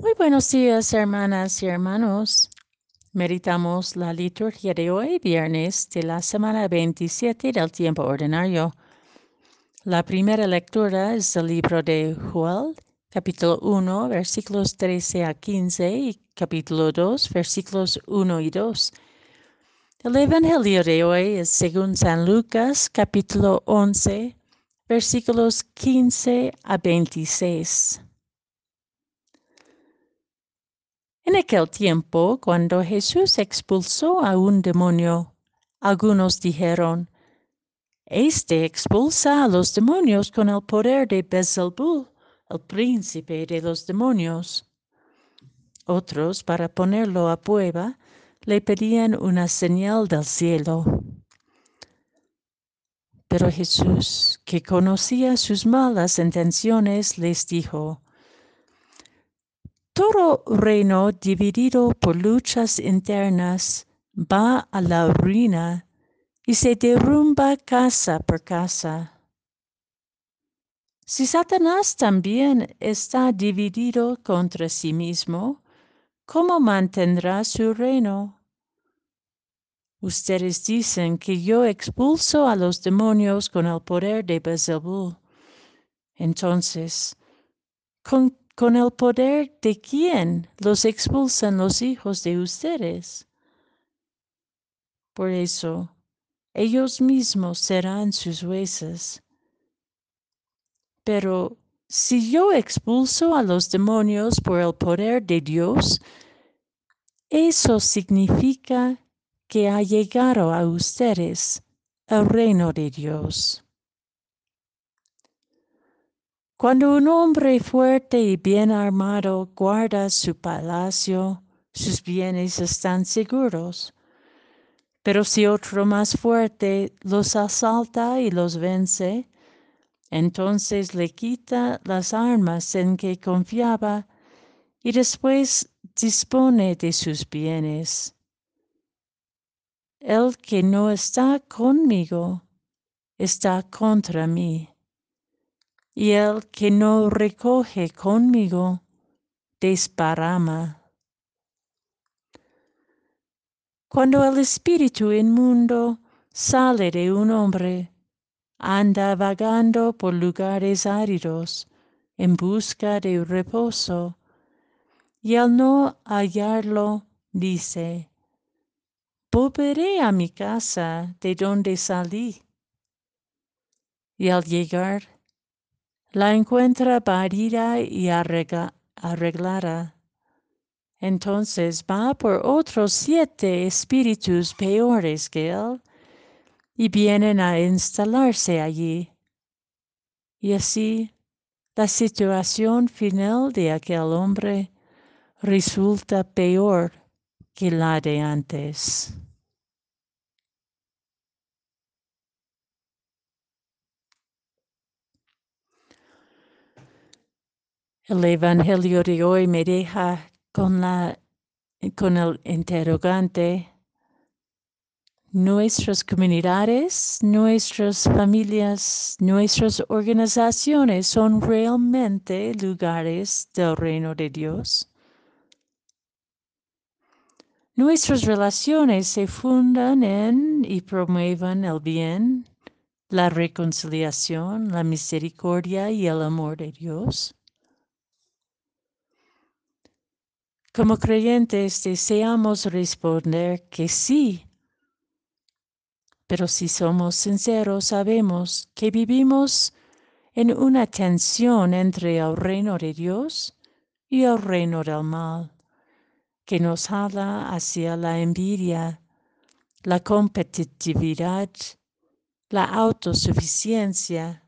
Muy buenos días, hermanas y hermanos. Meditamos la liturgia de hoy, viernes de la semana 27 del tiempo ordinario. La primera lectura es del libro de Joel, capítulo 1, versículos 13 a 15 y capítulo 2, versículos 1 y 2. El Evangelio de hoy es según San Lucas, capítulo 11, versículos 15 a 26. En aquel tiempo, cuando Jesús expulsó a un demonio, algunos dijeron, Este expulsa a los demonios con el poder de Beelzebul, el príncipe de los demonios. Otros, para ponerlo a prueba, le pedían una señal del cielo. Pero Jesús, que conocía sus malas intenciones, les dijo, todo reino dividido por luchas internas va a la ruina y se derrumba casa por casa. Si Satanás también está dividido contra sí mismo, ¿cómo mantendrá su reino? Ustedes dicen que yo expulso a los demonios con el poder de Beelzebul. Entonces, ¿con, ¿con el poder de quién los expulsan los hijos de ustedes? Por eso, ellos mismos serán sus jueces. Pero si yo expulso a los demonios por el poder de Dios, eso significa que ha llegado a ustedes el reino de Dios. Cuando un hombre fuerte y bien armado guarda su palacio, sus bienes están seguros. Pero si otro más fuerte los asalta y los vence, entonces le quita las armas en que confiaba y después dispone de sus bienes. El que no está conmigo está contra mí, y el que no recoge conmigo desparama. Cuando el espíritu inmundo sale de un hombre, anda vagando por lugares áridos en busca de reposo, y al no hallarlo, dice, volveré a mi casa de donde salí. Y al llegar, la encuentra barrida y arreglada. Entonces va por otros siete espíritus peores que él y vienen a instalarse allí. Y así la situación final de aquel hombre resulta peor que la de antes. El Evangelio de hoy me deja con, la, con el interrogante, nuestras comunidades, nuestras familias, nuestras organizaciones son realmente lugares del reino de Dios. Nuestras relaciones se fundan en y promueven el bien, la reconciliación, la misericordia y el amor de Dios. Como creyentes deseamos responder que sí, pero si somos sinceros sabemos que vivimos en una tensión entre el reino de Dios y el reino del mal, que nos jala hacia la envidia, la competitividad, la autosuficiencia,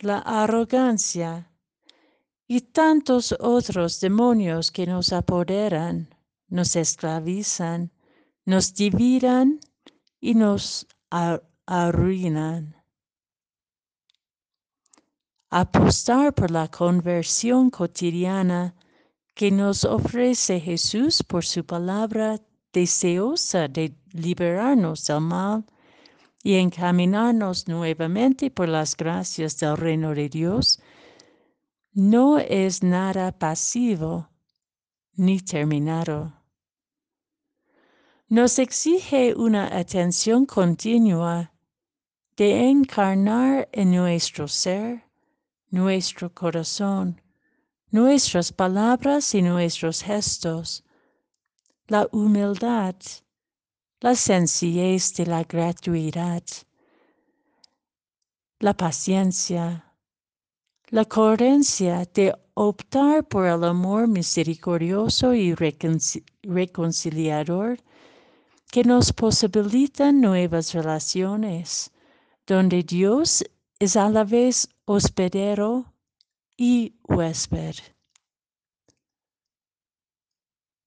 la arrogancia, y tantos otros demonios que nos apoderan, nos esclavizan, nos dividan y nos arruinan. Apostar por la conversión cotidiana que nos ofrece Jesús por su palabra deseosa de liberarnos del mal y encaminarnos nuevamente por las gracias del reino de Dios, no es nada pasivo ni terminado. Nos exige una atención continua de encarnar en nuestro ser, nuestro corazón, nuestras palabras y nuestros gestos, la humildad, la sencillez de la gratuidad, la paciencia, la coherencia de optar por el amor misericordioso y reconciliador que nos posibilitan nuevas relaciones, donde Dios es a la vez hospedero y huésped.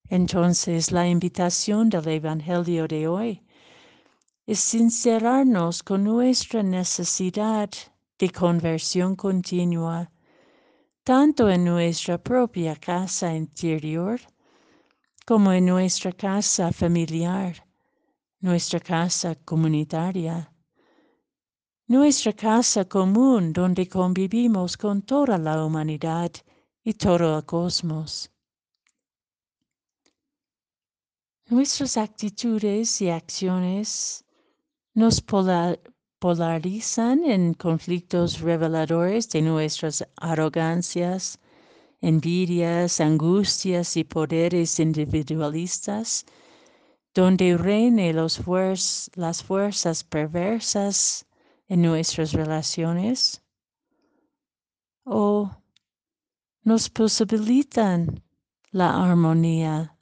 Entonces la invitación del Evangelio de hoy es sincerarnos con nuestra necesidad de conversión continua, tanto en nuestra propia casa interior como en nuestra casa familiar, nuestra casa comunitaria, nuestra casa común donde convivimos con toda la humanidad y todo el cosmos. Nuestras actitudes y acciones nos polarizan en conflictos reveladores de nuestras arrogancias, envidias, angustias y poderes individualistas, donde reine las fuerzas perversas en nuestras relaciones, o nos posibilitan la armonía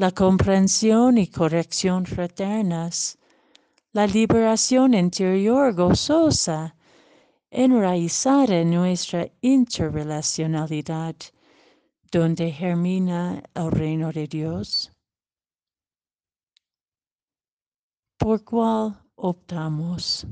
la comprensión y corrección fraternas, la liberación interior gozosa, enraizada en nuestra interrelacionalidad, donde germina el reino de Dios. ¿Por cuál optamos?